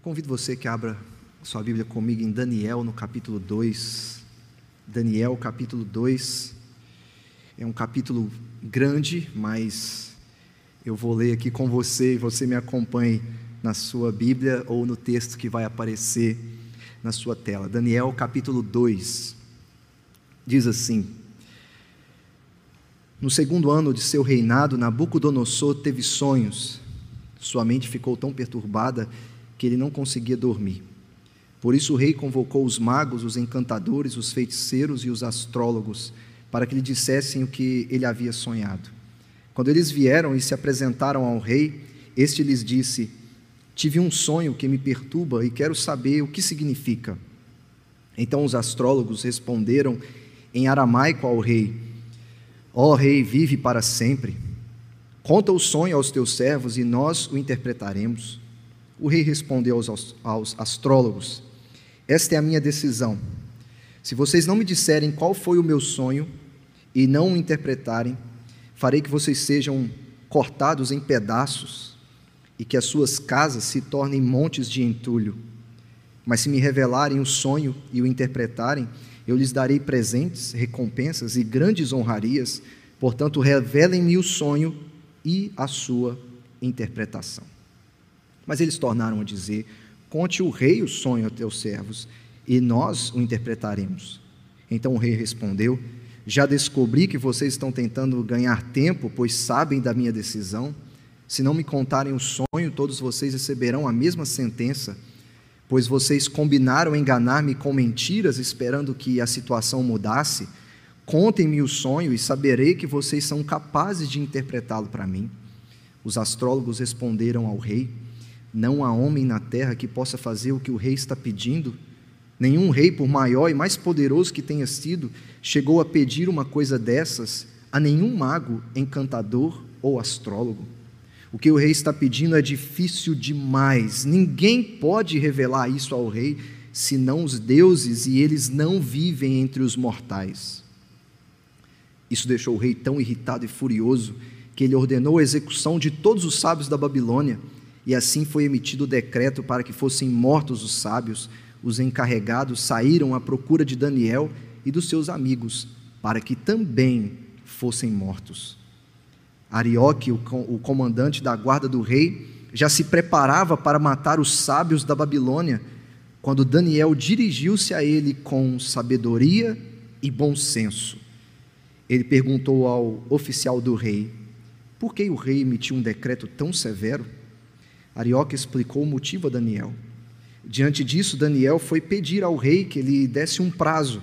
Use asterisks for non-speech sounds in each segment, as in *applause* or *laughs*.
Eu convido você que abra sua Bíblia comigo em Daniel, no capítulo 2. Daniel, capítulo 2. É um capítulo grande, mas eu vou ler aqui com você e você me acompanhe na sua Bíblia ou no texto que vai aparecer na sua tela. Daniel, capítulo 2. Diz assim: No segundo ano de seu reinado, Nabucodonosor teve sonhos. Sua mente ficou tão perturbada que ele não conseguia dormir. Por isso o rei convocou os magos, os encantadores, os feiticeiros e os astrólogos para que lhe dissessem o que ele havia sonhado. Quando eles vieram e se apresentaram ao rei, este lhes disse: Tive um sonho que me perturba e quero saber o que significa. Então os astrólogos responderam em aramaico ao rei: Ó oh, rei, vive para sempre. Conta o sonho aos teus servos e nós o interpretaremos. O rei respondeu aos, aos astrólogos: Esta é a minha decisão. Se vocês não me disserem qual foi o meu sonho e não o interpretarem, farei que vocês sejam cortados em pedaços e que as suas casas se tornem montes de entulho. Mas se me revelarem o sonho e o interpretarem, eu lhes darei presentes, recompensas e grandes honrarias. Portanto, revelem-me o sonho e a sua interpretação. Mas eles tornaram a dizer: Conte o rei o sonho a teus servos, e nós o interpretaremos. Então o rei respondeu: Já descobri que vocês estão tentando ganhar tempo, pois sabem da minha decisão. Se não me contarem o sonho, todos vocês receberão a mesma sentença, pois vocês combinaram enganar-me com mentiras, esperando que a situação mudasse. Contem-me o sonho e saberei que vocês são capazes de interpretá-lo para mim. Os astrólogos responderam ao rei: não há homem na terra que possa fazer o que o rei está pedindo. Nenhum rei, por maior e mais poderoso que tenha sido, chegou a pedir uma coisa dessas a nenhum mago, encantador ou astrólogo. O que o rei está pedindo é difícil demais. Ninguém pode revelar isso ao rei, senão os deuses, e eles não vivem entre os mortais. Isso deixou o rei tão irritado e furioso que ele ordenou a execução de todos os sábios da Babilônia e assim foi emitido o decreto para que fossem mortos os sábios. Os encarregados saíram à procura de Daniel e dos seus amigos, para que também fossem mortos. Arioque, o comandante da guarda do rei, já se preparava para matar os sábios da Babilônia, quando Daniel dirigiu-se a ele com sabedoria e bom senso. Ele perguntou ao oficial do rei: por que o rei emitiu um decreto tão severo? Arioque explicou o motivo a Daniel. Diante disso, Daniel foi pedir ao rei que ele desse um prazo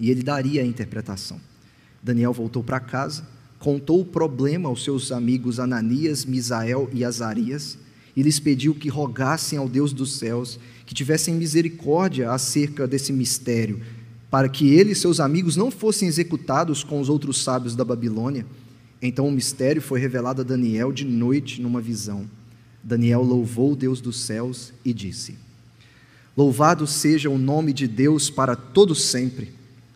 e ele daria a interpretação. Daniel voltou para casa, contou o problema aos seus amigos Ananias, Misael e Azarias e lhes pediu que rogassem ao Deus dos céus que tivessem misericórdia acerca desse mistério, para que ele e seus amigos não fossem executados com os outros sábios da Babilônia. Então o mistério foi revelado a Daniel de noite numa visão. Daniel louvou o Deus dos céus e disse: Louvado seja o nome de Deus para todo sempre.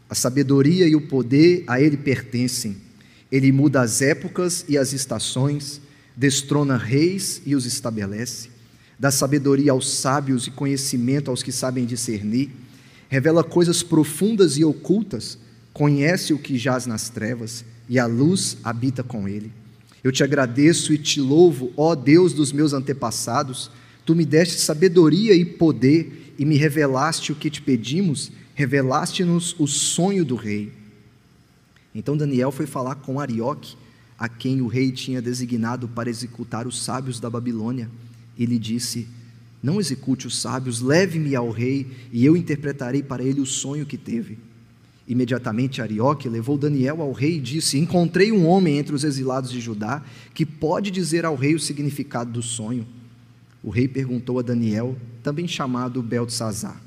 A sabedoria e o poder a ele pertencem. Ele muda as épocas e as estações, destrona reis e os estabelece. Dá sabedoria aos sábios e conhecimento aos que sabem discernir. Revela coisas profundas e ocultas. Conhece o que jaz nas trevas e a luz habita com ele. Eu te agradeço e te louvo, ó Deus dos meus antepassados. Tu me deste sabedoria e poder e me revelaste o que te pedimos, revelaste-nos o sonho do rei. Então Daniel foi falar com Arioque, a quem o rei tinha designado para executar os sábios da Babilônia. E lhe disse: Não execute os sábios, leve-me ao rei, e eu interpretarei para ele o sonho que teve. Imediatamente Arioque levou Daniel ao rei e disse: Encontrei um homem entre os exilados de Judá que pode dizer ao rei o significado do sonho. O rei perguntou a Daniel, também chamado Beltesazar: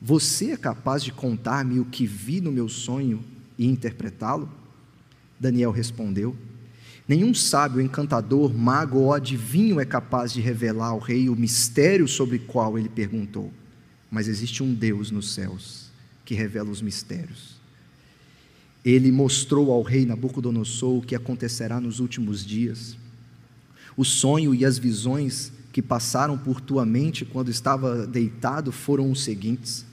Você é capaz de contar-me o que vi no meu sonho e interpretá-lo? Daniel respondeu: Nenhum sábio, encantador, mago ou adivinho é capaz de revelar ao rei o mistério sobre o qual ele perguntou. Mas existe um Deus nos céus que revela os mistérios. Ele mostrou ao rei Nabucodonosor o que acontecerá nos últimos dias. O sonho e as visões que passaram por tua mente quando estava deitado foram os seguintes: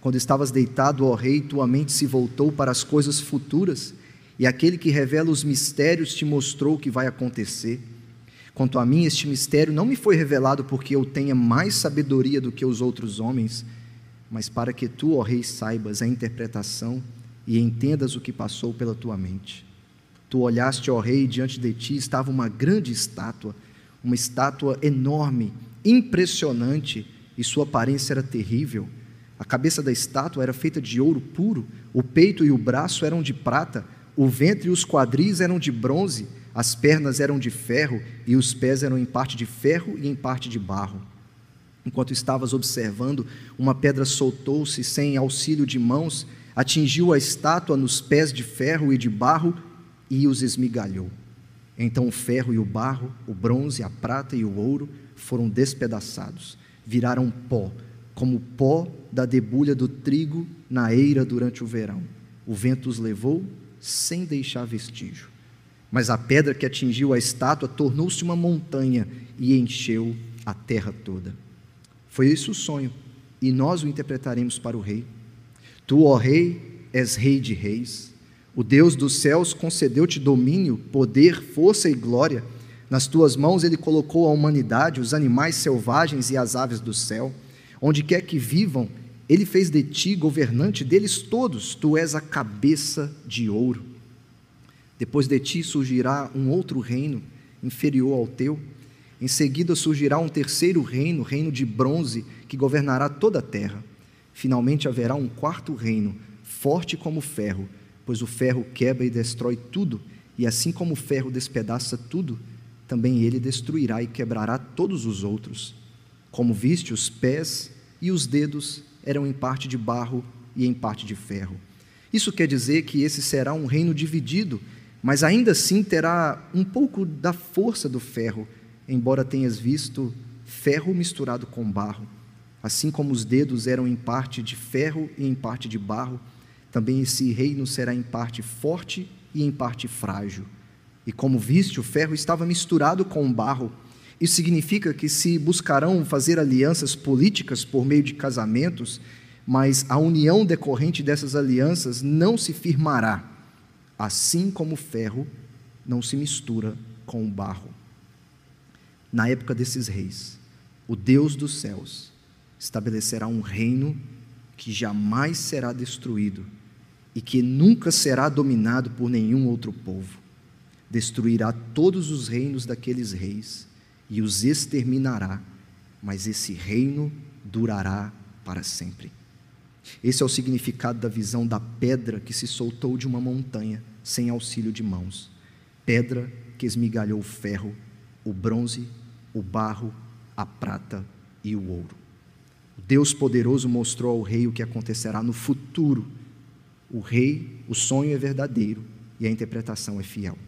quando estavas deitado, ó rei, tua mente se voltou para as coisas futuras, e aquele que revela os mistérios te mostrou o que vai acontecer. Quanto a mim, este mistério não me foi revelado porque eu tenha mais sabedoria do que os outros homens, mas para que tu, ó rei, saibas a interpretação e entendas o que passou pela tua mente. Tu olhaste, ó rei, e diante de ti estava uma grande estátua, uma estátua enorme, impressionante, e sua aparência era terrível. A cabeça da estátua era feita de ouro puro, o peito e o braço eram de prata, o ventre e os quadris eram de bronze, as pernas eram de ferro e os pés eram em parte de ferro e em parte de barro. Enquanto estavas observando, uma pedra soltou-se sem auxílio de mãos, atingiu a estátua nos pés de ferro e de barro e os esmigalhou. Então o ferro e o barro, o bronze, a prata e o ouro foram despedaçados, viraram pó, como pó da debulha do trigo na eira durante o verão. O vento os levou sem deixar vestígio. Mas a pedra que atingiu a estátua tornou-se uma montanha e encheu a terra toda. Foi esse o sonho, e nós o interpretaremos para o rei. Tu, ó rei, és rei de reis. O Deus dos céus concedeu-te domínio, poder, força e glória. Nas tuas mãos ele colocou a humanidade, os animais selvagens e as aves do céu. Onde quer que vivam, ele fez de ti governante deles todos, tu és a cabeça de ouro. Depois de ti surgirá um outro reino, inferior ao teu. Em seguida surgirá um terceiro reino, reino de bronze, que governará toda a terra. Finalmente haverá um quarto reino, forte como ferro, pois o ferro quebra e destrói tudo, e assim como o ferro despedaça tudo, também ele destruirá e quebrará todos os outros. Como viste, os pés e os dedos eram em parte de barro e em parte de ferro. Isso quer dizer que esse será um reino dividido, mas ainda assim terá um pouco da força do ferro, embora tenhas visto ferro misturado com barro. Assim como os dedos eram em parte de ferro e em parte de barro, também esse reino será em parte forte e em parte frágil. E como viste, o ferro estava misturado com o barro isso significa que se buscarão fazer alianças políticas por meio de casamentos, mas a união decorrente dessas alianças não se firmará, assim como o ferro não se mistura com o barro. Na época desses reis, o Deus dos céus estabelecerá um reino que jamais será destruído e que nunca será dominado por nenhum outro povo. Destruirá todos os reinos daqueles reis e os exterminará, mas esse reino durará para sempre. Esse é o significado da visão da pedra que se soltou de uma montanha sem auxílio de mãos. Pedra que esmigalhou o ferro, o bronze, o barro, a prata e o ouro. Deus poderoso mostrou ao rei o que acontecerá no futuro. O rei, o sonho é verdadeiro e a interpretação é fiel.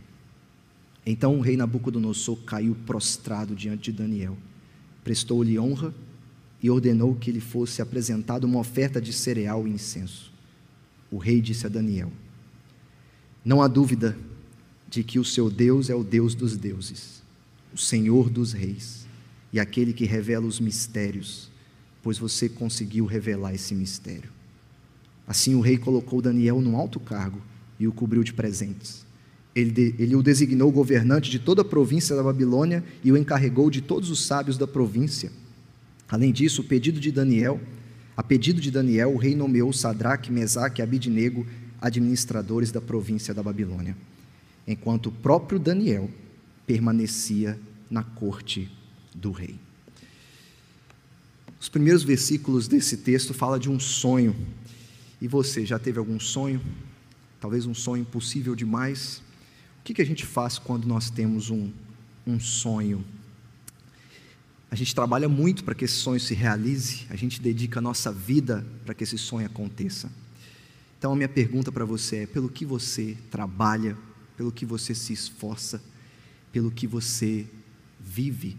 Então o rei Nabucodonosor caiu prostrado diante de Daniel, prestou-lhe honra e ordenou que lhe fosse apresentada uma oferta de cereal e incenso. O rei disse a Daniel: Não há dúvida de que o seu Deus é o Deus dos deuses, o Senhor dos reis e aquele que revela os mistérios, pois você conseguiu revelar esse mistério. Assim o rei colocou Daniel num alto cargo e o cobriu de presentes. Ele, ele o designou governante de toda a província da Babilônia e o encarregou de todos os sábios da província. Além disso, o pedido de Daniel, a pedido de Daniel, o rei nomeou Sadraque, Mesaque e Abidnego administradores da província da Babilônia, enquanto o próprio Daniel permanecia na corte do rei. Os primeiros versículos desse texto falam de um sonho. E você já teve algum sonho? Talvez um sonho impossível demais? O que, que a gente faz quando nós temos um, um sonho? A gente trabalha muito para que esse sonho se realize, a gente dedica a nossa vida para que esse sonho aconteça. Então, a minha pergunta para você é: pelo que você trabalha, pelo que você se esforça, pelo que você vive?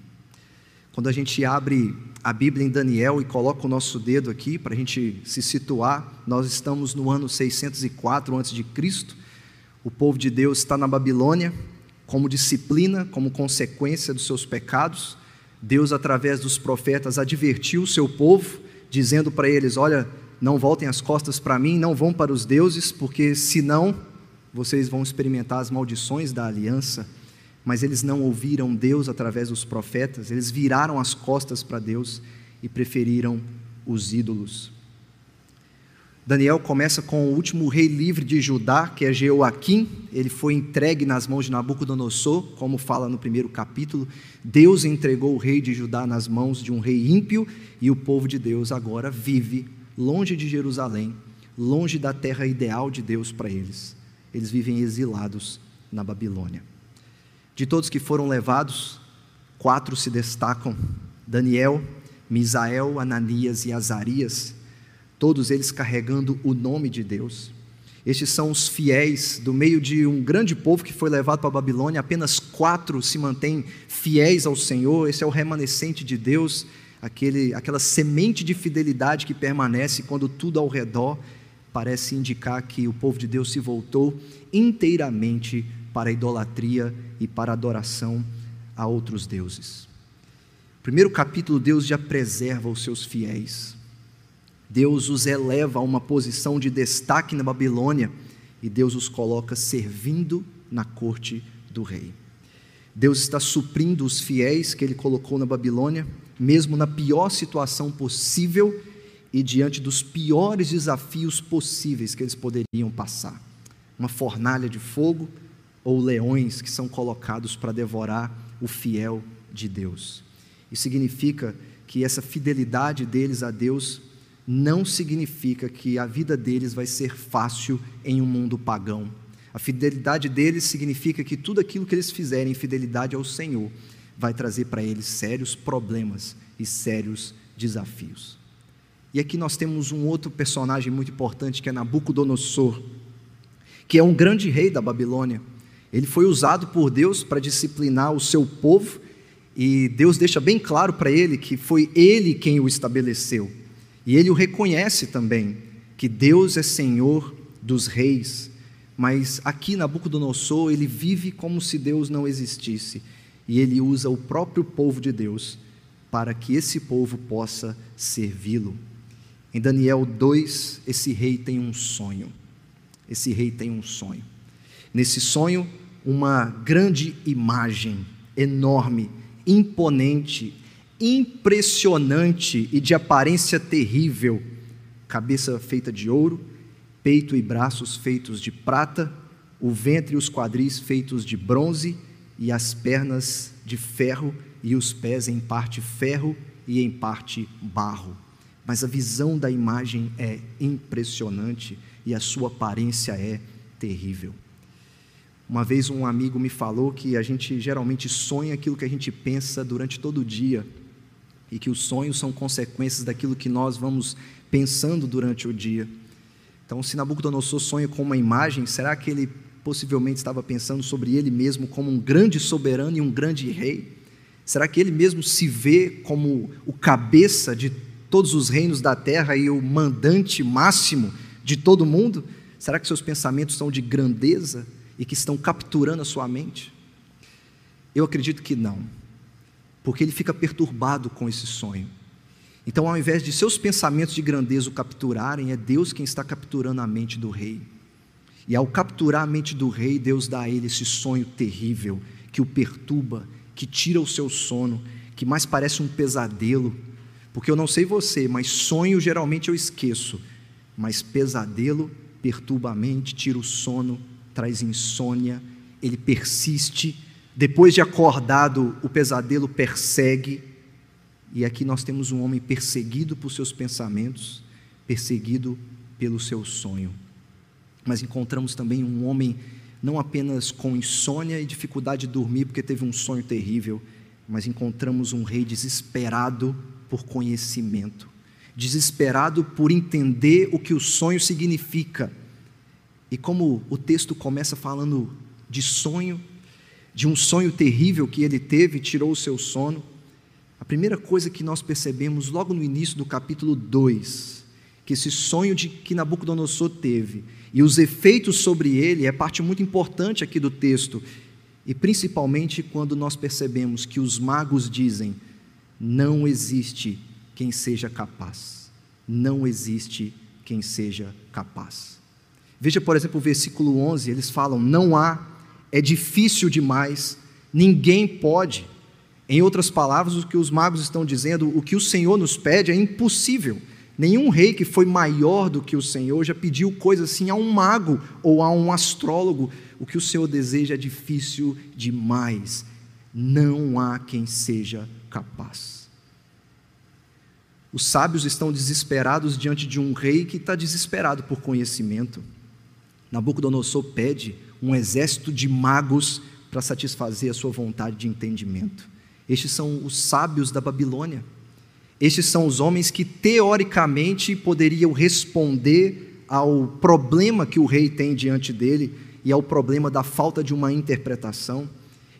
Quando a gente abre a Bíblia em Daniel e coloca o nosso dedo aqui para a gente se situar, nós estamos no ano 604 a.C., o povo de Deus está na Babilônia como disciplina, como consequência dos seus pecados. Deus, através dos profetas, advertiu o seu povo, dizendo para eles: Olha, não voltem as costas para mim, não vão para os deuses, porque senão vocês vão experimentar as maldições da aliança. Mas eles não ouviram Deus através dos profetas, eles viraram as costas para Deus e preferiram os ídolos. Daniel começa com o último rei livre de Judá, que é Jeoaquim. Ele foi entregue nas mãos de Nabucodonosor, como fala no primeiro capítulo. Deus entregou o rei de Judá nas mãos de um rei ímpio, e o povo de Deus agora vive longe de Jerusalém, longe da terra ideal de Deus para eles. Eles vivem exilados na Babilônia. De todos que foram levados, quatro se destacam: Daniel, Misael, Ananias e Azarias todos eles carregando o nome de Deus. Estes são os fiéis do meio de um grande povo que foi levado para a Babilônia, apenas quatro se mantêm fiéis ao Senhor. Esse é o remanescente de Deus, aquele, aquela semente de fidelidade que permanece quando tudo ao redor parece indicar que o povo de Deus se voltou inteiramente para a idolatria e para a adoração a outros deuses. Primeiro capítulo, Deus já preserva os seus fiéis. Deus os eleva a uma posição de destaque na Babilônia e Deus os coloca servindo na corte do rei. Deus está suprindo os fiéis que ele colocou na Babilônia, mesmo na pior situação possível e diante dos piores desafios possíveis que eles poderiam passar. Uma fornalha de fogo ou leões que são colocados para devorar o fiel de Deus. Isso significa que essa fidelidade deles a Deus não significa que a vida deles vai ser fácil em um mundo pagão. A fidelidade deles significa que tudo aquilo que eles fizerem em fidelidade ao Senhor vai trazer para eles sérios problemas e sérios desafios. E aqui nós temos um outro personagem muito importante que é Nabucodonosor, que é um grande rei da Babilônia. Ele foi usado por Deus para disciplinar o seu povo e Deus deixa bem claro para ele que foi ele quem o estabeleceu. E ele o reconhece também, que Deus é Senhor dos reis, mas aqui Nabucodonosor, ele vive como se Deus não existisse, e ele usa o próprio povo de Deus para que esse povo possa servi-lo. Em Daniel 2, esse rei tem um sonho. Esse rei tem um sonho. Nesse sonho, uma grande imagem enorme, imponente, impressionante e de aparência terrível, cabeça feita de ouro, peito e braços feitos de prata, o ventre e os quadris feitos de bronze, e as pernas de ferro, e os pés em parte ferro e em parte barro. Mas a visão da imagem é impressionante e a sua aparência é terrível. Uma vez um amigo me falou que a gente geralmente sonha aquilo que a gente pensa durante todo o dia e que os sonhos são consequências daquilo que nós vamos pensando durante o dia. Então, se Nabucodonosor sonha com uma imagem, será que ele possivelmente estava pensando sobre ele mesmo como um grande soberano e um grande rei? Será que ele mesmo se vê como o cabeça de todos os reinos da terra e o mandante máximo de todo mundo? Será que seus pensamentos são de grandeza e que estão capturando a sua mente? Eu acredito que não porque ele fica perturbado com esse sonho. Então, ao invés de seus pensamentos de grandeza o capturarem, é Deus quem está capturando a mente do rei. E ao capturar a mente do rei, Deus dá a ele esse sonho terrível que o perturba, que tira o seu sono, que mais parece um pesadelo. Porque eu não sei você, mas sonho geralmente eu esqueço, mas pesadelo perturba a mente, tira o sono, traz insônia, ele persiste depois de acordado, o pesadelo persegue, e aqui nós temos um homem perseguido por seus pensamentos, perseguido pelo seu sonho. Mas encontramos também um homem não apenas com insônia e dificuldade de dormir porque teve um sonho terrível, mas encontramos um rei desesperado por conhecimento, desesperado por entender o que o sonho significa. E como o texto começa falando de sonho, de um sonho terrível que ele teve, tirou o seu sono. A primeira coisa que nós percebemos logo no início do capítulo 2, que esse sonho de que Nabucodonosor teve e os efeitos sobre ele é parte muito importante aqui do texto, e principalmente quando nós percebemos que os magos dizem: Não existe quem seja capaz. Não existe quem seja capaz. Veja, por exemplo, o versículo 11, eles falam: não há, é difícil demais, ninguém pode. Em outras palavras, o que os magos estão dizendo, o que o Senhor nos pede é impossível. Nenhum rei que foi maior do que o Senhor já pediu coisa assim a um mago ou a um astrólogo. O que o Senhor deseja é difícil demais. Não há quem seja capaz. Os sábios estão desesperados diante de um rei que está desesperado por conhecimento. Nabucodonosor pede um exército de magos para satisfazer a sua vontade de entendimento. Estes são os sábios da Babilônia. Estes são os homens que teoricamente poderiam responder ao problema que o rei tem diante dele e ao problema da falta de uma interpretação.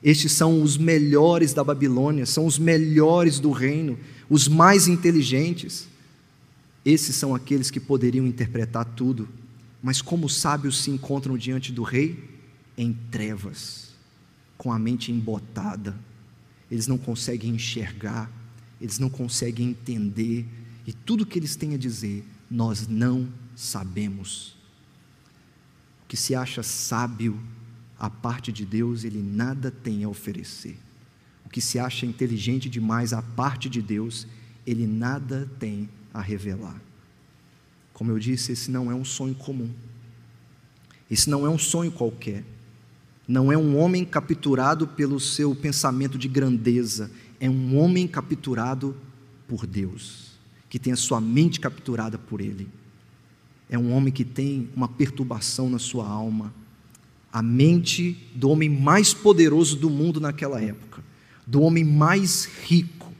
Estes são os melhores da Babilônia, são os melhores do reino, os mais inteligentes. Esses são aqueles que poderiam interpretar tudo mas como os sábios se encontram diante do rei? Em trevas, com a mente embotada. Eles não conseguem enxergar, eles não conseguem entender, e tudo que eles têm a dizer, nós não sabemos. O que se acha sábio a parte de Deus, ele nada tem a oferecer. O que se acha inteligente demais a parte de Deus, ele nada tem a revelar. Como eu disse, esse não é um sonho comum. Esse não é um sonho qualquer. Não é um homem capturado pelo seu pensamento de grandeza. É um homem capturado por Deus, que tem a sua mente capturada por Ele. É um homem que tem uma perturbação na sua alma. A mente do homem mais poderoso do mundo naquela época, do homem mais rico,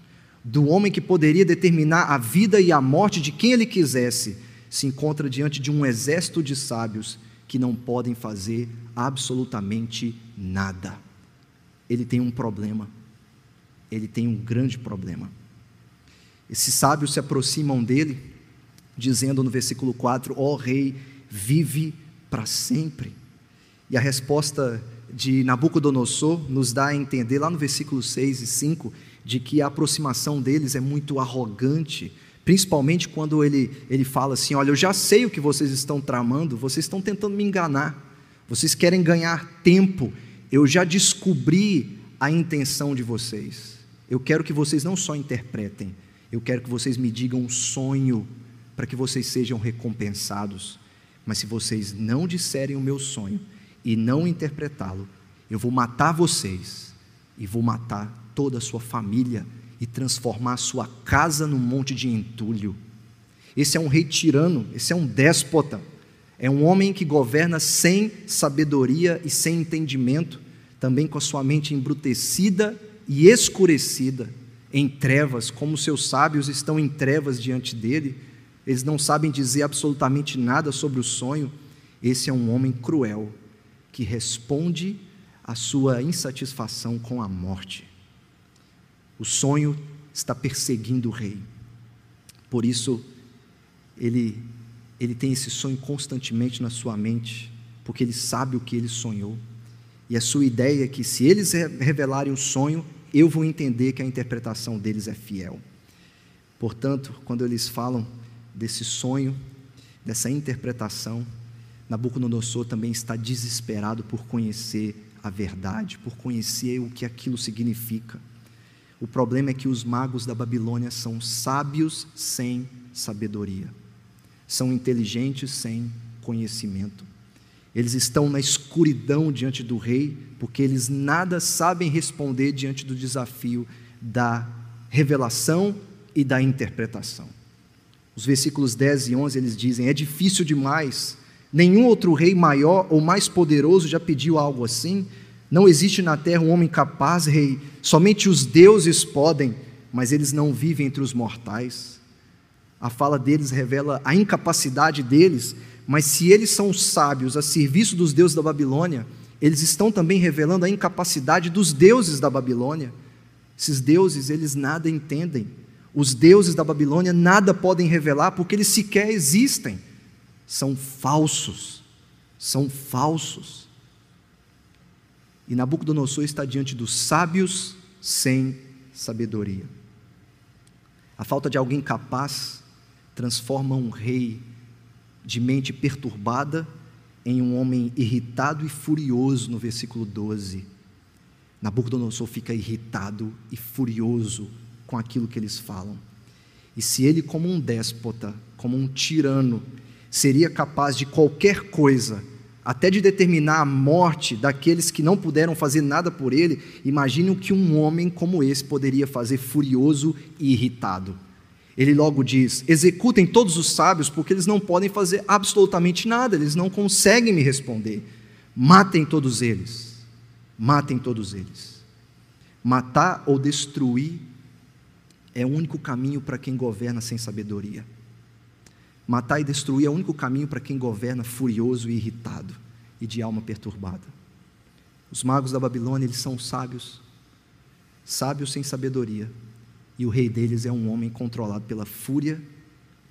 do homem que poderia determinar a vida e a morte de quem ele quisesse se encontra diante de um exército de sábios que não podem fazer absolutamente nada. Ele tem um problema. Ele tem um grande problema. Esses sábios se aproximam dele, dizendo no versículo 4: Ó oh, rei, vive para sempre. E a resposta de Nabucodonosor nos dá a entender, lá no versículo 6 e 5, de que a aproximação deles é muito arrogante, Principalmente quando ele, ele fala assim: Olha, eu já sei o que vocês estão tramando, vocês estão tentando me enganar, vocês querem ganhar tempo, eu já descobri a intenção de vocês. Eu quero que vocês não só interpretem, eu quero que vocês me digam um sonho para que vocês sejam recompensados. Mas se vocês não disserem o meu sonho e não interpretá-lo, eu vou matar vocês e vou matar toda a sua família e transformar sua casa num monte de entulho. Esse é um rei tirano, esse é um déspota, é um homem que governa sem sabedoria e sem entendimento, também com a sua mente embrutecida e escurecida, em trevas, como seus sábios estão em trevas diante dele, eles não sabem dizer absolutamente nada sobre o sonho. Esse é um homem cruel que responde à sua insatisfação com a morte. O sonho está perseguindo o rei. Por isso, ele, ele tem esse sonho constantemente na sua mente, porque ele sabe o que ele sonhou. E a sua ideia é que, se eles revelarem o sonho, eu vou entender que a interpretação deles é fiel. Portanto, quando eles falam desse sonho, dessa interpretação, Nabucodonosor também está desesperado por conhecer a verdade, por conhecer o que aquilo significa. O problema é que os magos da Babilônia são sábios sem sabedoria, são inteligentes sem conhecimento. Eles estão na escuridão diante do rei, porque eles nada sabem responder diante do desafio da revelação e da interpretação. Os versículos 10 e 11 eles dizem: É difícil demais, nenhum outro rei maior ou mais poderoso já pediu algo assim. Não existe na terra um homem capaz, rei. Somente os deuses podem, mas eles não vivem entre os mortais. A fala deles revela a incapacidade deles, mas se eles são sábios a serviço dos deuses da Babilônia, eles estão também revelando a incapacidade dos deuses da Babilônia. Esses deuses, eles nada entendem. Os deuses da Babilônia nada podem revelar porque eles sequer existem. São falsos. São falsos. E Nabucodonosor está diante dos sábios sem sabedoria. A falta de alguém capaz transforma um rei de mente perturbada em um homem irritado e furioso, no versículo 12. Nabucodonosor fica irritado e furioso com aquilo que eles falam. E se ele, como um déspota, como um tirano, seria capaz de qualquer coisa, até de determinar a morte daqueles que não puderam fazer nada por ele, imagine o que um homem como esse poderia fazer furioso e irritado. Ele logo diz: executem todos os sábios, porque eles não podem fazer absolutamente nada, eles não conseguem me responder. Matem todos eles. Matem todos eles. Matar ou destruir é o único caminho para quem governa sem sabedoria. Matar e destruir é o único caminho para quem governa furioso e irritado e de alma perturbada. Os magos da Babilônia, eles são sábios, sábios sem sabedoria, e o rei deles é um homem controlado pela fúria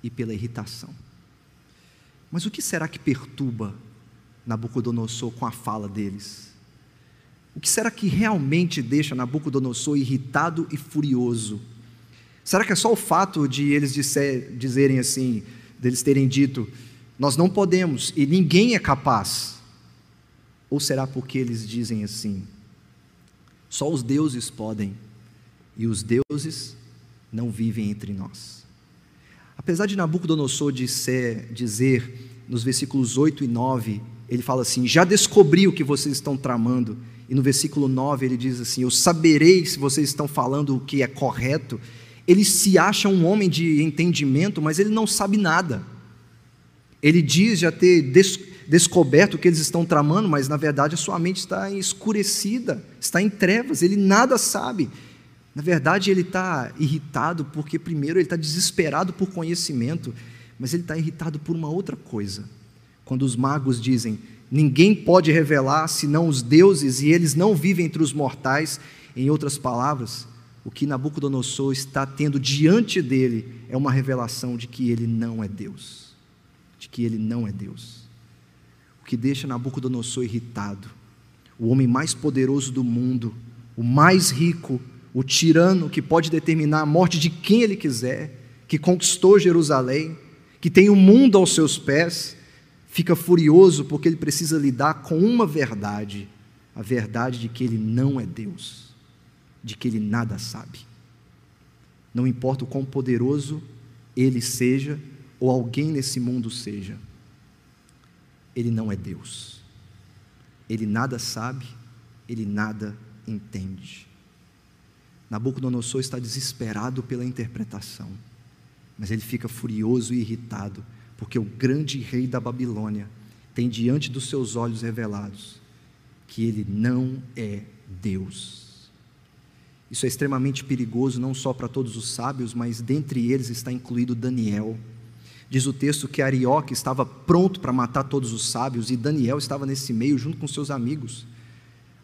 e pela irritação. Mas o que será que perturba Nabucodonosor com a fala deles? O que será que realmente deixa Nabucodonosor irritado e furioso? Será que é só o fato de eles disser, dizerem assim, deles terem dito, nós não podemos e ninguém é capaz? Ou será porque eles dizem assim, só os deuses podem e os deuses não vivem entre nós? Apesar de Nabucodonosor dizer, dizer nos versículos 8 e 9, ele fala assim: Já descobri o que vocês estão tramando. E no versículo 9 ele diz assim: Eu saberei se vocês estão falando o que é correto ele se acha um homem de entendimento, mas ele não sabe nada. Ele diz já ter des descoberto o que eles estão tramando, mas na verdade a sua mente está escurecida, está em trevas, ele nada sabe. Na verdade, ele está irritado porque, primeiro, ele está desesperado por conhecimento, mas ele está irritado por uma outra coisa. Quando os magos dizem: ninguém pode revelar senão os deuses e eles não vivem entre os mortais, em outras palavras, o que Nabucodonosor está tendo diante dele é uma revelação de que ele não é Deus. De que ele não é Deus. O que deixa Nabucodonosor irritado, o homem mais poderoso do mundo, o mais rico, o tirano que pode determinar a morte de quem ele quiser, que conquistou Jerusalém, que tem o mundo aos seus pés, fica furioso porque ele precisa lidar com uma verdade: a verdade de que ele não é Deus de que ele nada sabe. Não importa o quão poderoso ele seja ou alguém nesse mundo seja, ele não é Deus. Ele nada sabe, ele nada entende. Nabucodonosor está desesperado pela interpretação, mas ele fica furioso e irritado, porque o grande rei da Babilônia tem diante dos seus olhos revelados que ele não é Deus. Isso é extremamente perigoso, não só para todos os sábios, mas dentre eles está incluído Daniel. Diz o texto que Arioque estava pronto para matar todos os sábios e Daniel estava nesse meio junto com seus amigos.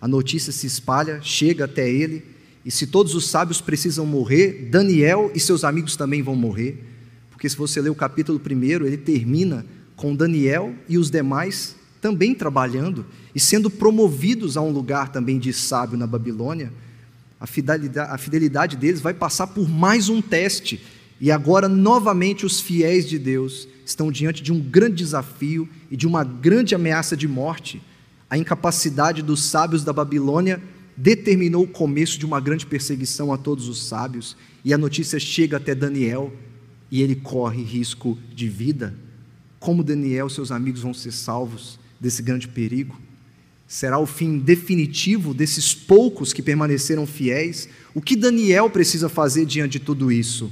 A notícia se espalha, chega até ele, e se todos os sábios precisam morrer, Daniel e seus amigos também vão morrer. Porque se você ler o capítulo primeiro, ele termina com Daniel e os demais também trabalhando e sendo promovidos a um lugar também de sábio na Babilônia a fidelidade, a fidelidade deles vai passar por mais um teste. E agora, novamente, os fiéis de Deus estão diante de um grande desafio e de uma grande ameaça de morte. A incapacidade dos sábios da Babilônia determinou o começo de uma grande perseguição a todos os sábios, e a notícia chega até Daniel e ele corre risco de vida. Como Daniel e seus amigos vão ser salvos desse grande perigo? Será o fim definitivo desses poucos que permaneceram fiéis? O que Daniel precisa fazer diante de tudo isso?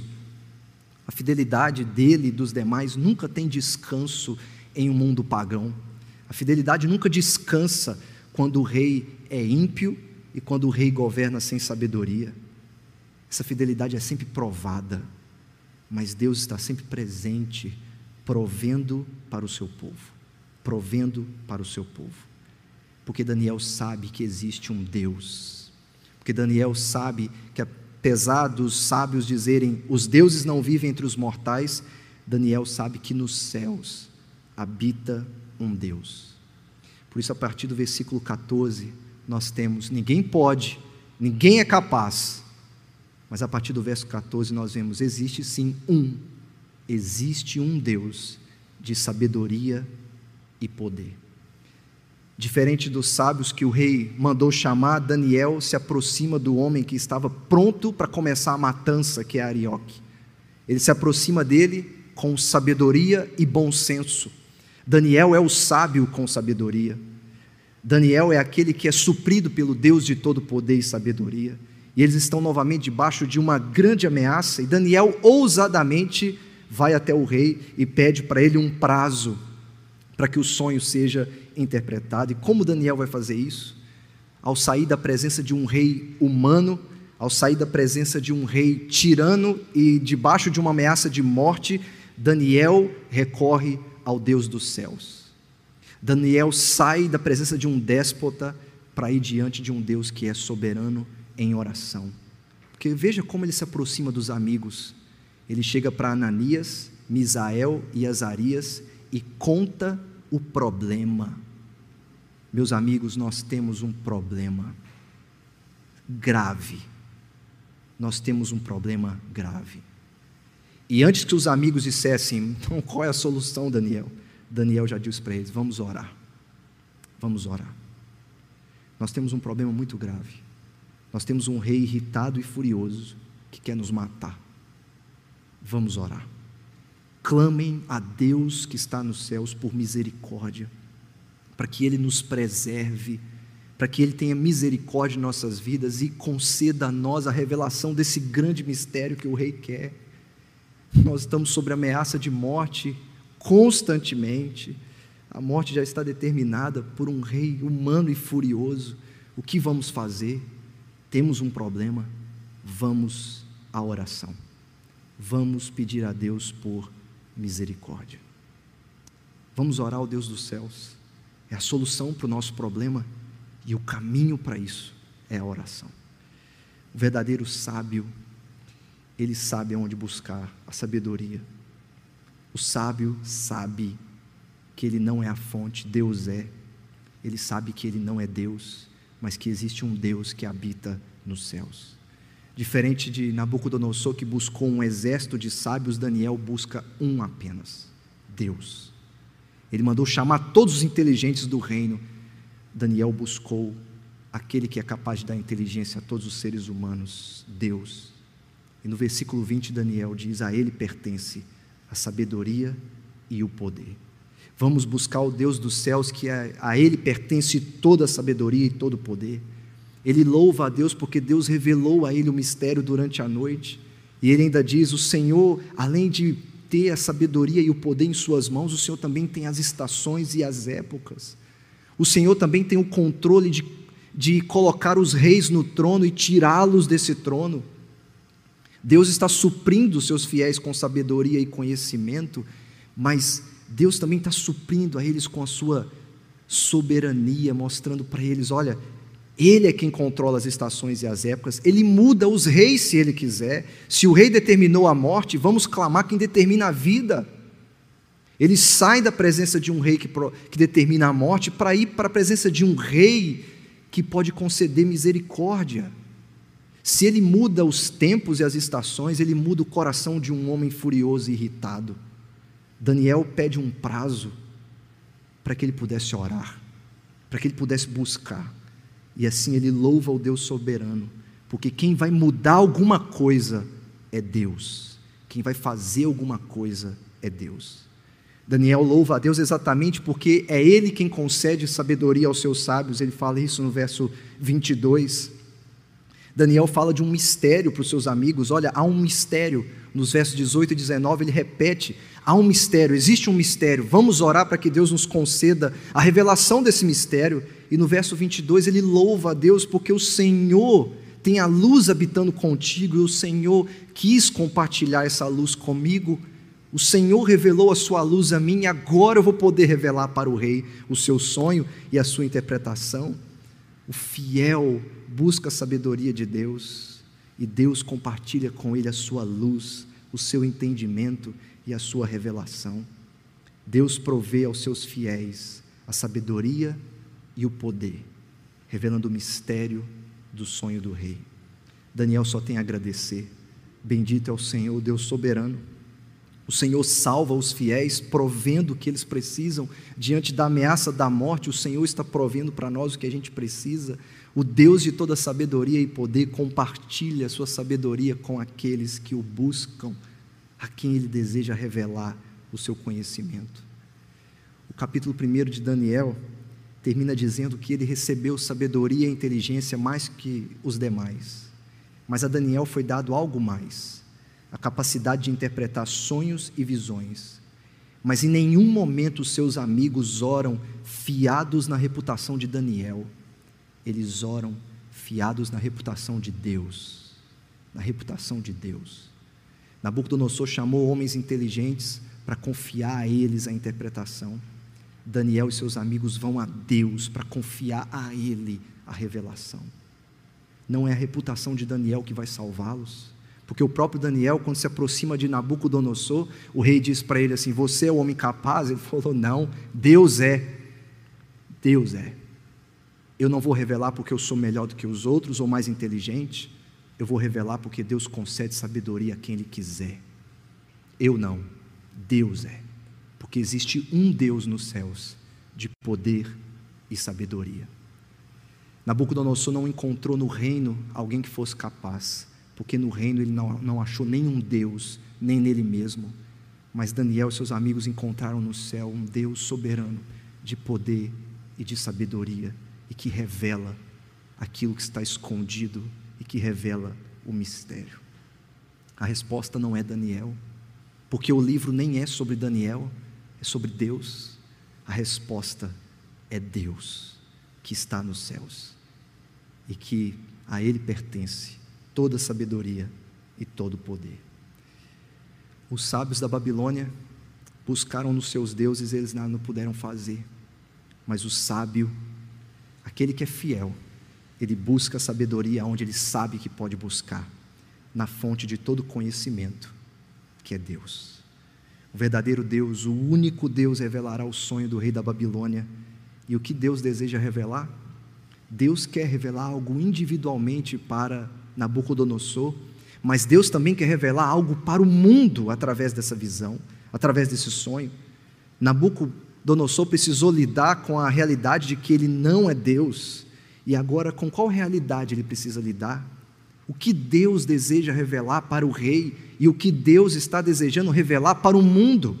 A fidelidade dele e dos demais nunca tem descanso em um mundo pagão. A fidelidade nunca descansa quando o rei é ímpio e quando o rei governa sem sabedoria. Essa fidelidade é sempre provada, mas Deus está sempre presente, provendo para o seu povo. Provendo para o seu povo. Porque Daniel sabe que existe um Deus. Porque Daniel sabe que, apesar dos sábios dizerem os deuses não vivem entre os mortais, Daniel sabe que nos céus habita um Deus. Por isso, a partir do versículo 14, nós temos: ninguém pode, ninguém é capaz, Mas a partir do verso 14 nós vemos: existe sim um, existe um Deus de sabedoria e poder. Diferente dos sábios que o rei mandou chamar, Daniel se aproxima do homem que estava pronto para começar a matança, que é Arioque. Ele se aproxima dele com sabedoria e bom senso. Daniel é o sábio com sabedoria. Daniel é aquele que é suprido pelo Deus de todo poder e sabedoria. E eles estão novamente debaixo de uma grande ameaça, e Daniel ousadamente vai até o rei e pede para ele um prazo para que o sonho seja interpretado. E como Daniel vai fazer isso? Ao sair da presença de um rei humano, ao sair da presença de um rei tirano e debaixo de uma ameaça de morte, Daniel recorre ao Deus dos céus. Daniel sai da presença de um déspota para ir diante de um Deus que é soberano em oração. Porque veja como ele se aproxima dos amigos. Ele chega para Ananias, Misael e Azarias e conta o problema. Meus amigos, nós temos um problema grave. Nós temos um problema grave. E antes que os amigos dissessem, então qual é a solução, Daniel? Daniel já disse para eles: vamos orar. Vamos orar. Nós temos um problema muito grave. Nós temos um rei irritado e furioso que quer nos matar. Vamos orar. Clamem a Deus que está nos céus por misericórdia, para que Ele nos preserve, para que Ele tenha misericórdia em nossas vidas e conceda a nós a revelação desse grande mistério que o Rei quer. Nós estamos sob ameaça de morte constantemente. A morte já está determinada por um rei humano e furioso. O que vamos fazer? Temos um problema. Vamos à oração. Vamos pedir a Deus por misericórdia. Vamos orar ao Deus dos céus. É a solução para o nosso problema e o caminho para isso é a oração. O verdadeiro sábio, ele sabe aonde buscar a sabedoria. O sábio sabe que ele não é a fonte, Deus é. Ele sabe que ele não é Deus, mas que existe um Deus que habita nos céus. Diferente de Nabucodonosor, que buscou um exército de sábios, Daniel busca um apenas: Deus. Ele mandou chamar todos os inteligentes do reino. Daniel buscou aquele que é capaz de dar inteligência a todos os seres humanos, Deus. E no versículo 20, Daniel diz: A ele pertence a sabedoria e o poder. Vamos buscar o Deus dos céus, que a ele pertence toda a sabedoria e todo o poder. Ele louva a Deus porque Deus revelou a ele o mistério durante a noite. E ele ainda diz: O Senhor, além de ter a sabedoria e o poder em Suas mãos, o Senhor também tem as estações e as épocas. O Senhor também tem o controle de, de colocar os reis no trono e tirá-los desse trono. Deus está suprindo os seus fiéis com sabedoria e conhecimento, mas Deus também está suprindo a eles com a sua soberania, mostrando para eles: olha, ele é quem controla as estações e as épocas, ele muda os reis se ele quiser. Se o rei determinou a morte, vamos clamar quem determina a vida. Ele sai da presença de um rei que, que determina a morte para ir para a presença de um rei que pode conceder misericórdia. Se ele muda os tempos e as estações, ele muda o coração de um homem furioso e irritado. Daniel pede um prazo para que ele pudesse orar, para que ele pudesse buscar. E assim ele louva o Deus soberano, porque quem vai mudar alguma coisa é Deus, quem vai fazer alguma coisa é Deus. Daniel louva a Deus exatamente porque é Ele quem concede sabedoria aos seus sábios, ele fala isso no verso 22. Daniel fala de um mistério para os seus amigos, olha, há um mistério, nos versos 18 e 19 ele repete: há um mistério, existe um mistério, vamos orar para que Deus nos conceda a revelação desse mistério. E no verso 22 ele louva a Deus porque o Senhor tem a luz habitando contigo e o Senhor quis compartilhar essa luz comigo. O Senhor revelou a sua luz a mim e agora eu vou poder revelar para o rei o seu sonho e a sua interpretação. O fiel busca a sabedoria de Deus e Deus compartilha com ele a sua luz, o seu entendimento e a sua revelação. Deus provê aos seus fiéis a sabedoria e o poder, revelando o mistério do sonho do rei. Daniel só tem a agradecer. Bendito é o Senhor, Deus soberano. O Senhor salva os fiéis, provendo o que eles precisam. Diante da ameaça da morte, o Senhor está provendo para nós o que a gente precisa. O Deus de toda sabedoria e poder compartilha a sua sabedoria com aqueles que o buscam, a quem ele deseja revelar o seu conhecimento. O capítulo 1 de Daniel termina dizendo que ele recebeu sabedoria e inteligência mais que os demais. Mas a Daniel foi dado algo mais a capacidade de interpretar sonhos e visões. Mas em nenhum momento seus amigos oram fiados na reputação de Daniel. Eles oram fiados na reputação de Deus. Na reputação de Deus. Nabucodonosor chamou homens inteligentes para confiar a eles a interpretação. Daniel e seus amigos vão a Deus para confiar a Ele a revelação. Não é a reputação de Daniel que vai salvá-los, porque o próprio Daniel, quando se aproxima de Nabucodonosor, o rei diz para ele assim: Você é o homem capaz? Ele falou: Não, Deus é. Deus é. Eu não vou revelar porque eu sou melhor do que os outros ou mais inteligente. Eu vou revelar porque Deus concede sabedoria a quem Ele quiser. Eu não. Deus é. Porque existe um Deus nos céus de poder e sabedoria. Nabucodonosor não encontrou no reino alguém que fosse capaz porque no reino ele não, não achou nenhum Deus, nem nele mesmo. Mas Daniel e seus amigos encontraram no céu um Deus soberano, de poder e de sabedoria, e que revela aquilo que está escondido e que revela o mistério. A resposta não é Daniel, porque o livro nem é sobre Daniel, é sobre Deus. A resposta é Deus, que está nos céus e que a Ele pertence toda sabedoria e todo poder. Os sábios da Babilônia buscaram nos seus deuses, eles nada não puderam fazer. Mas o sábio, aquele que é fiel, ele busca sabedoria onde ele sabe que pode buscar, na fonte de todo conhecimento, que é Deus. O verdadeiro Deus, o único Deus, revelará o sonho do rei da Babilônia. E o que Deus deseja revelar? Deus quer revelar algo individualmente para Nabucodonosor, mas Deus também quer revelar algo para o mundo através dessa visão, através desse sonho. Nabucodonosor precisou lidar com a realidade de que ele não é Deus, e agora com qual realidade ele precisa lidar? O que Deus deseja revelar para o rei e o que Deus está desejando revelar para o mundo?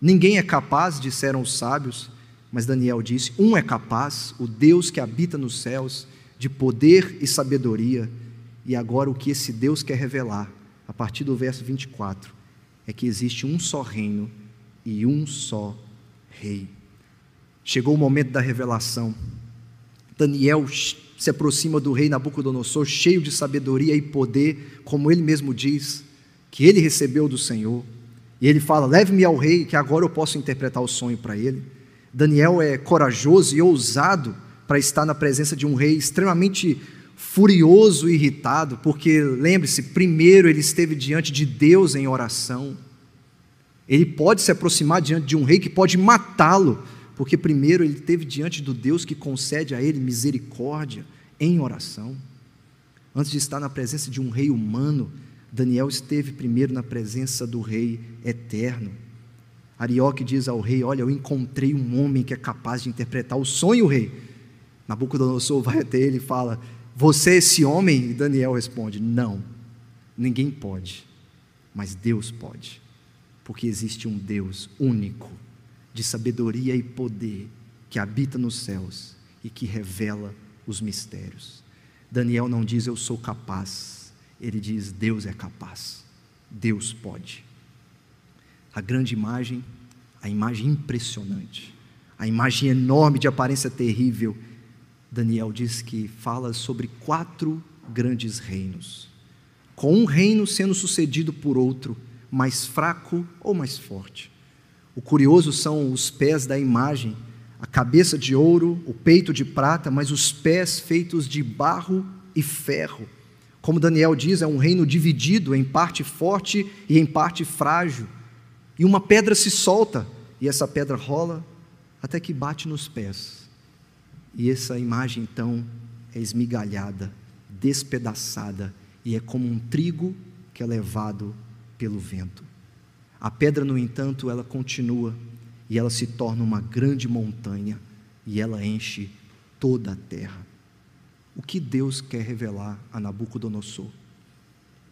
Ninguém é capaz, disseram os sábios, mas Daniel disse: Um é capaz, o Deus que habita nos céus, de poder e sabedoria e agora o que esse Deus quer revelar, a partir do verso 24, é que existe um só reino e um só rei. Chegou o momento da revelação. Daniel se aproxima do rei Nabucodonosor, cheio de sabedoria e poder, como ele mesmo diz, que ele recebeu do Senhor. E ele fala: Leve-me ao rei, que agora eu posso interpretar o sonho para ele. Daniel é corajoso e ousado para estar na presença de um rei extremamente furioso e irritado, porque lembre-se, primeiro ele esteve diante de Deus em oração. Ele pode se aproximar diante de um rei que pode matá-lo, porque primeiro ele esteve diante do Deus que concede a ele misericórdia em oração. Antes de estar na presença de um rei humano, Daniel esteve primeiro na presença do rei eterno. Arioque diz ao rei: Olha, eu encontrei um homem que é capaz de interpretar o sonho, rei. Nabucodonosor *laughs* vai até ele e fala: você esse homem? E Daniel responde: Não, ninguém pode, mas Deus pode, porque existe um Deus único, de sabedoria e poder, que habita nos céus e que revela os mistérios. Daniel não diz eu sou capaz, ele diz Deus é capaz, Deus pode. A grande imagem, a imagem impressionante, a imagem enorme de aparência terrível, Daniel diz que fala sobre quatro grandes reinos, com um reino sendo sucedido por outro, mais fraco ou mais forte. O curioso são os pés da imagem, a cabeça de ouro, o peito de prata, mas os pés feitos de barro e ferro. Como Daniel diz, é um reino dividido em parte forte e em parte frágil. E uma pedra se solta, e essa pedra rola até que bate nos pés. E essa imagem então é esmigalhada, despedaçada e é como um trigo que é levado pelo vento. A pedra, no entanto, ela continua e ela se torna uma grande montanha e ela enche toda a terra. O que Deus quer revelar a Nabucodonosor?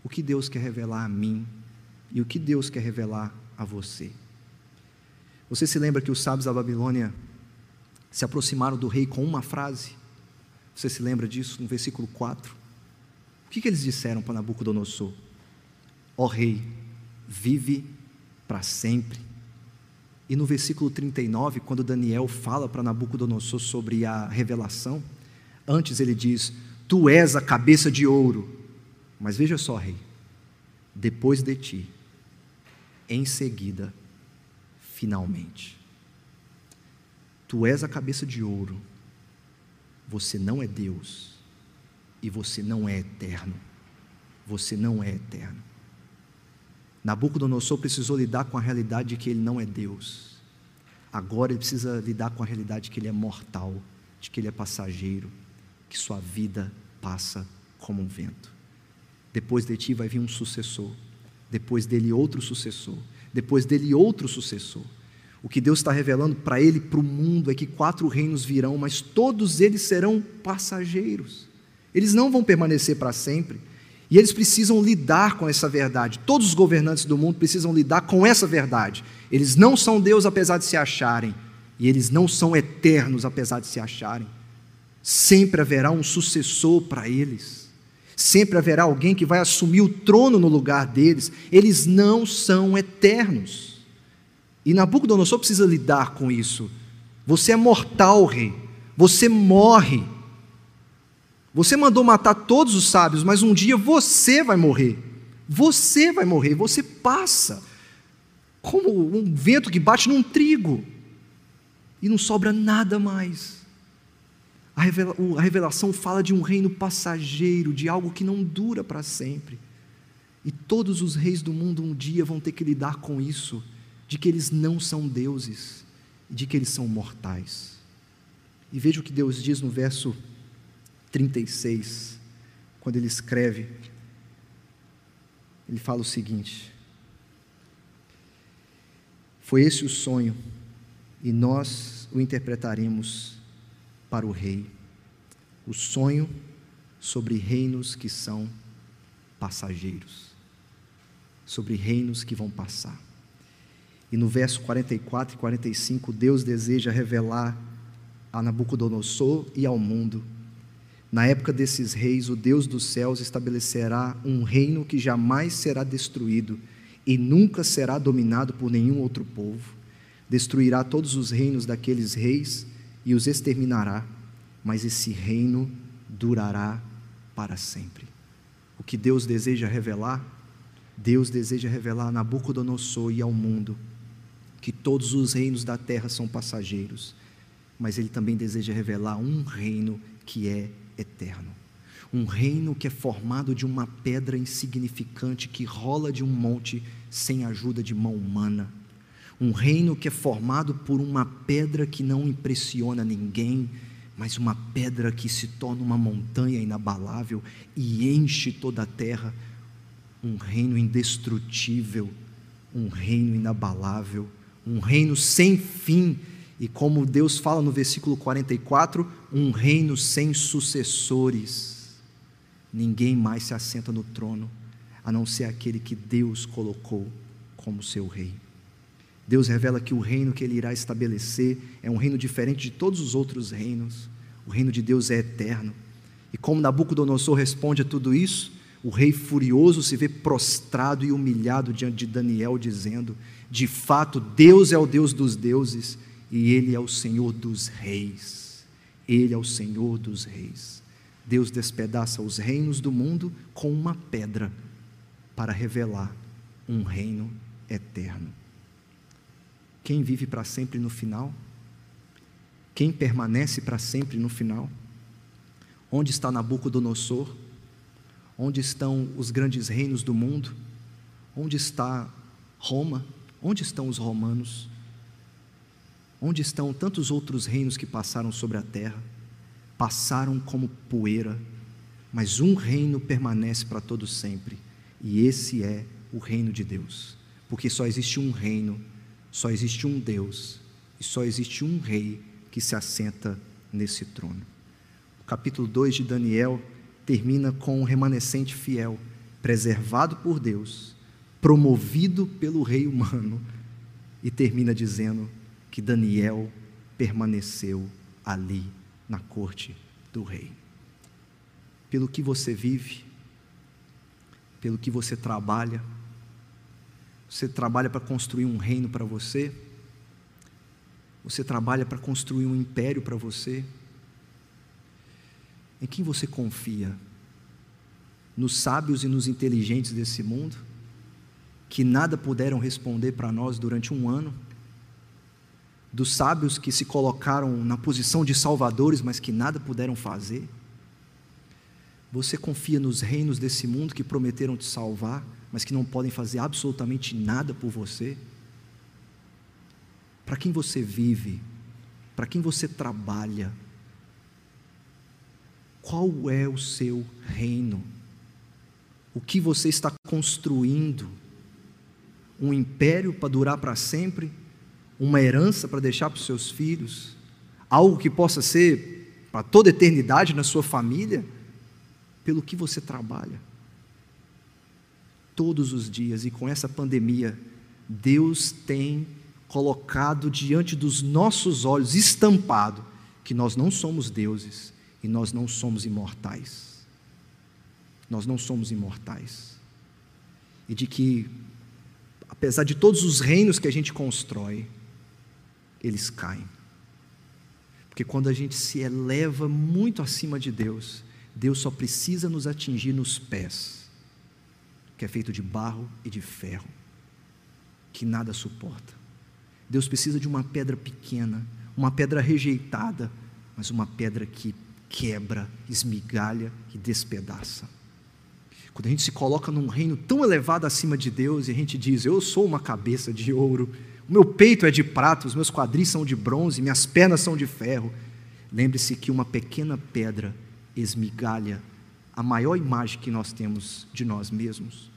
O que Deus quer revelar a mim e o que Deus quer revelar a você? Você se lembra que os sábios da Babilônia se aproximaram do rei com uma frase? Você se lembra disso no versículo 4? O que, que eles disseram para Nabucodonosor? Ó rei, vive para sempre. E no versículo 39, quando Daniel fala para Nabucodonosor sobre a revelação, antes ele diz: Tu és a cabeça de ouro. Mas veja só, rei, depois de ti, em seguida, finalmente. Tu és a cabeça de ouro, você não é Deus, e você não é eterno. Você não é eterno. Nabucodonosor precisou lidar com a realidade de que ele não é Deus. Agora ele precisa lidar com a realidade de que ele é mortal, de que ele é passageiro, que sua vida passa como um vento. Depois de ti vai vir um sucessor, depois dele outro sucessor, depois dele outro sucessor. O que Deus está revelando para ele, para o mundo, é que quatro reinos virão, mas todos eles serão passageiros. Eles não vão permanecer para sempre. E eles precisam lidar com essa verdade. Todos os governantes do mundo precisam lidar com essa verdade. Eles não são Deus apesar de se acharem, e eles não são eternos apesar de se acharem. Sempre haverá um sucessor para eles. Sempre haverá alguém que vai assumir o trono no lugar deles. Eles não são eternos. E Nabucodonosor precisa lidar com isso. Você é mortal, rei. Você morre. Você mandou matar todos os sábios, mas um dia você vai morrer. Você vai morrer, você passa como um vento que bate num trigo e não sobra nada mais. A revelação fala de um reino passageiro, de algo que não dura para sempre. E todos os reis do mundo um dia vão ter que lidar com isso, de que eles não são deuses, de que eles são mortais. E veja o que Deus diz no verso 36, quando ele escreve. Ele fala o seguinte: Foi esse o sonho, e nós o interpretaremos para o rei, o sonho sobre reinos que são passageiros, sobre reinos que vão passar. E no verso 44 e 45, Deus deseja revelar a Nabucodonosor e ao mundo. Na época desses reis, o Deus dos céus estabelecerá um reino que jamais será destruído e nunca será dominado por nenhum outro povo. Destruirá todos os reinos daqueles reis e os exterminará, mas esse reino durará para sempre. O que Deus deseja revelar? Deus deseja revelar a Nabucodonosor e ao mundo que todos os reinos da terra são passageiros, mas Ele também deseja revelar um reino que é eterno. Um reino que é formado de uma pedra insignificante que rola de um monte sem ajuda de mão humana um reino que é formado por uma pedra que não impressiona ninguém, mas uma pedra que se torna uma montanha inabalável e enche toda a terra. Um reino indestrutível, um reino inabalável, um reino sem fim. E como Deus fala no versículo 44, um reino sem sucessores. Ninguém mais se assenta no trono, a não ser aquele que Deus colocou como seu rei. Deus revela que o reino que ele irá estabelecer é um reino diferente de todos os outros reinos. O reino de Deus é eterno. E como Nabucodonosor responde a tudo isso, o rei furioso se vê prostrado e humilhado diante de Daniel, dizendo: De fato, Deus é o Deus dos deuses e Ele é o Senhor dos reis. Ele é o Senhor dos reis. Deus despedaça os reinos do mundo com uma pedra para revelar um reino eterno. Quem vive para sempre no final? Quem permanece para sempre no final? Onde está Nabucodonosor? Onde estão os grandes reinos do mundo? Onde está Roma? Onde estão os romanos? Onde estão tantos outros reinos que passaram sobre a terra? Passaram como poeira, mas um reino permanece para todo sempre, e esse é o reino de Deus. Porque só existe um reino, só existe um Deus e só existe um rei que se assenta nesse trono. O capítulo 2 de Daniel termina com um remanescente fiel, preservado por Deus, promovido pelo rei humano, e termina dizendo que Daniel permaneceu ali na corte do rei. Pelo que você vive, pelo que você trabalha, você trabalha para construir um reino para você, você trabalha para construir um império para você. Em quem você confia? Nos sábios e nos inteligentes desse mundo, que nada puderam responder para nós durante um ano? Dos sábios que se colocaram na posição de salvadores, mas que nada puderam fazer? Você confia nos reinos desse mundo que prometeram te salvar, mas que não podem fazer absolutamente nada por você? Para quem você vive? Para quem você trabalha? Qual é o seu reino? O que você está construindo? Um império para durar para sempre? Uma herança para deixar para os seus filhos? Algo que possa ser para toda eternidade na sua família? pelo que você trabalha. Todos os dias, e com essa pandemia, Deus tem colocado diante dos nossos olhos, estampado, que nós não somos deuses e nós não somos imortais. Nós não somos imortais. E de que, apesar de todos os reinos que a gente constrói, eles caem. Porque quando a gente se eleva muito acima de Deus, Deus só precisa nos atingir nos pés, que é feito de barro e de ferro, que nada suporta. Deus precisa de uma pedra pequena, uma pedra rejeitada, mas uma pedra que quebra, esmigalha e despedaça. Quando a gente se coloca num reino tão elevado acima de Deus e a gente diz: Eu sou uma cabeça de ouro, o meu peito é de prata, os meus quadris são de bronze, minhas pernas são de ferro. Lembre-se que uma pequena pedra esmigalha a maior imagem que nós temos de nós mesmos.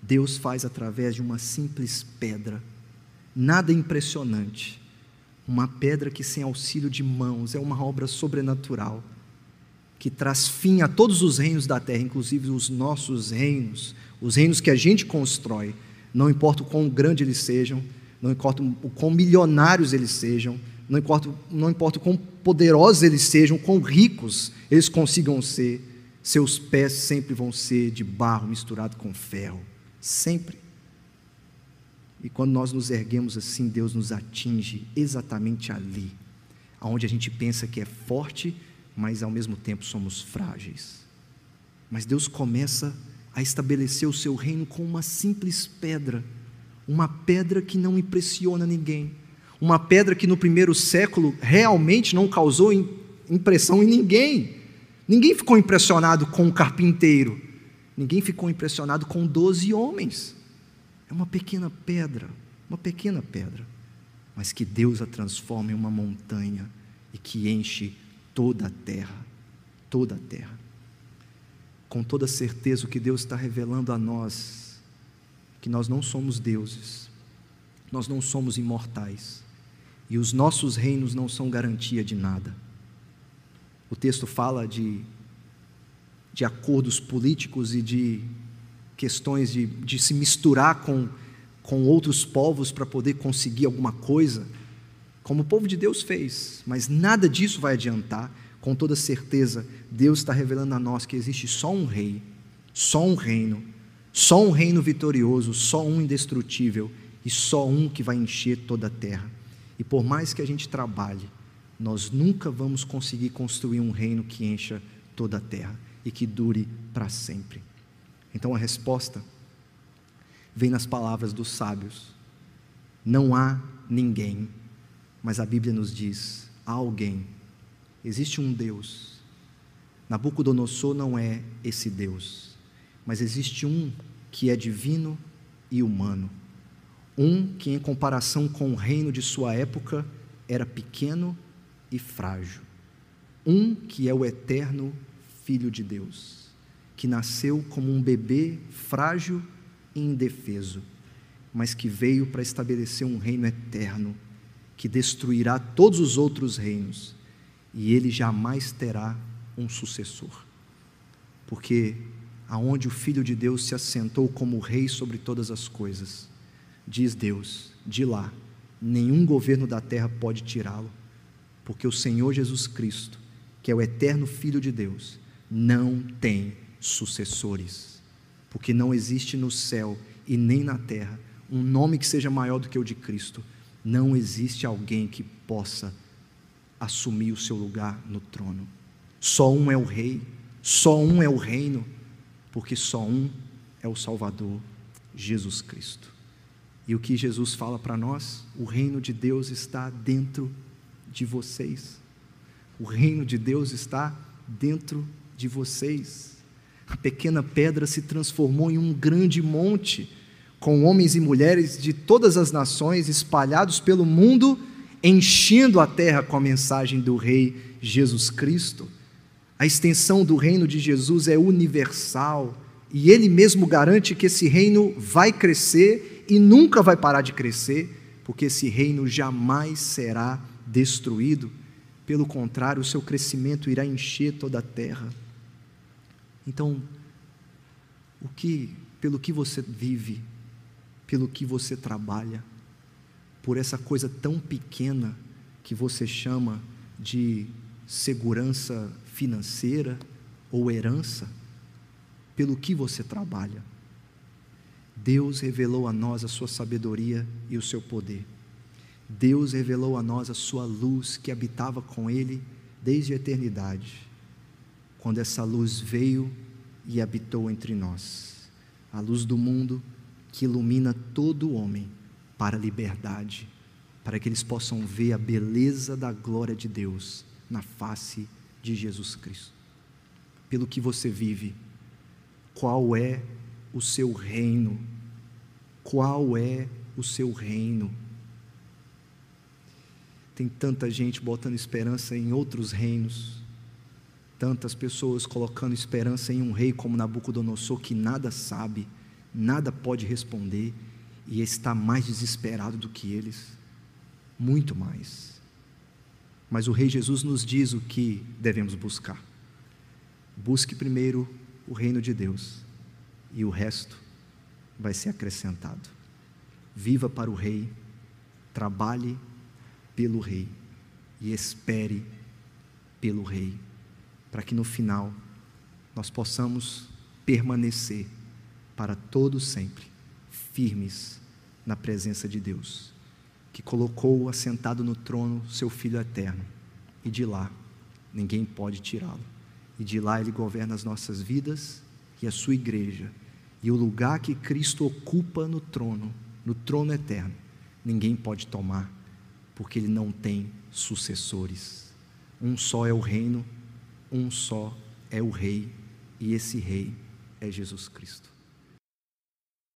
Deus faz através de uma simples pedra, nada impressionante, uma pedra que, sem auxílio de mãos, é uma obra sobrenatural, que traz fim a todos os reinos da terra, inclusive os nossos reinos, os reinos que a gente constrói, não importa o quão grande eles sejam, não importa o quão milionários eles sejam, não importa, não importa o quão poderosos eles sejam, quão ricos eles consigam ser, seus pés sempre vão ser de barro misturado com ferro. Sempre. E quando nós nos erguemos assim, Deus nos atinge exatamente ali, aonde a gente pensa que é forte, mas ao mesmo tempo somos frágeis. Mas Deus começa a estabelecer o seu reino com uma simples pedra, uma pedra que não impressiona ninguém, uma pedra que no primeiro século realmente não causou impressão em ninguém. Ninguém ficou impressionado com o carpinteiro. Ninguém ficou impressionado com doze homens. É uma pequena pedra, uma pequena pedra, mas que Deus a transforma em uma montanha e que enche toda a terra, toda a terra. Com toda certeza, o que Deus está revelando a nós, que nós não somos deuses, nós não somos imortais, e os nossos reinos não são garantia de nada. O texto fala de, de acordos políticos e de questões de, de se misturar com, com outros povos para poder conseguir alguma coisa, como o povo de Deus fez, mas nada disso vai adiantar. Com toda certeza, Deus está revelando a nós que existe só um rei, só um reino, só um reino vitorioso, só um indestrutível e só um que vai encher toda a terra. E por mais que a gente trabalhe, nós nunca vamos conseguir construir um reino que encha toda a terra e que dure para sempre. Então a resposta vem nas palavras dos sábios. Não há ninguém, mas a Bíblia nos diz: há alguém. Existe um Deus. Nabucodonosor não é esse Deus, mas existe um que é divino e humano. Um que, em comparação com o reino de sua época, era pequeno e frágil. Um que é o eterno Filho de Deus, que nasceu como um bebê frágil e indefeso, mas que veio para estabelecer um reino eterno que destruirá todos os outros reinos e ele jamais terá um sucessor. Porque aonde o Filho de Deus se assentou como rei sobre todas as coisas, diz Deus, de lá, nenhum governo da terra pode tirá-lo, porque o Senhor Jesus Cristo, que é o eterno Filho de Deus, não tem sucessores, porque não existe no céu e nem na terra um nome que seja maior do que o de Cristo. Não existe alguém que possa assumir o seu lugar no trono. Só um é o rei, só um é o reino, porque só um é o Salvador, Jesus Cristo. E o que Jesus fala para nós? O reino de Deus está dentro de vocês. O reino de Deus está dentro de vocês. A pequena pedra se transformou em um grande monte, com homens e mulheres de todas as nações espalhados pelo mundo enchendo a terra com a mensagem do Rei Jesus Cristo. A extensão do reino de Jesus é universal e ele mesmo garante que esse reino vai crescer e nunca vai parar de crescer, porque esse reino jamais será destruído. Pelo contrário, o seu crescimento irá encher toda a terra. Então, o que, pelo que você vive, pelo que você trabalha, por essa coisa tão pequena que você chama de segurança financeira ou herança, pelo que você trabalha. Deus revelou a nós a sua sabedoria e o seu poder. Deus revelou a nós a sua luz que habitava com Ele desde a eternidade, quando essa luz veio e habitou entre nós. A luz do mundo que ilumina todo homem para a liberdade, para que eles possam ver a beleza da glória de Deus na face de Jesus Cristo. Pelo que você vive, qual é o seu reino? Qual é o seu reino? Tem tanta gente botando esperança em outros reinos, tantas pessoas colocando esperança em um rei como Nabucodonosor que nada sabe, nada pode responder e está mais desesperado do que eles, muito mais. Mas o Rei Jesus nos diz o que devemos buscar. Busque primeiro o reino de Deus, e o resto vai ser acrescentado. Viva para o Rei, trabalhe pelo Rei e espere pelo Rei, para que no final nós possamos permanecer para todo sempre firmes na presença de Deus, que colocou assentado no trono seu Filho eterno, e de lá ninguém pode tirá-lo. E de lá ele governa as nossas vidas e a sua igreja. E o lugar que Cristo ocupa no trono, no trono eterno, ninguém pode tomar, porque ele não tem sucessores. Um só é o reino, um só é o rei, e esse rei é Jesus Cristo.